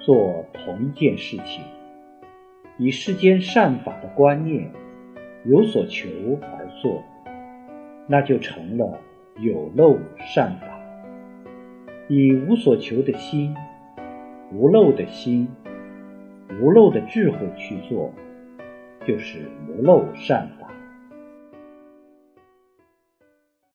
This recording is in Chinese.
做同一件事情以世间善法的观念有所求而做那就成了有漏善法。以无所求的心无漏的心无漏的智慧去做就是无漏善法。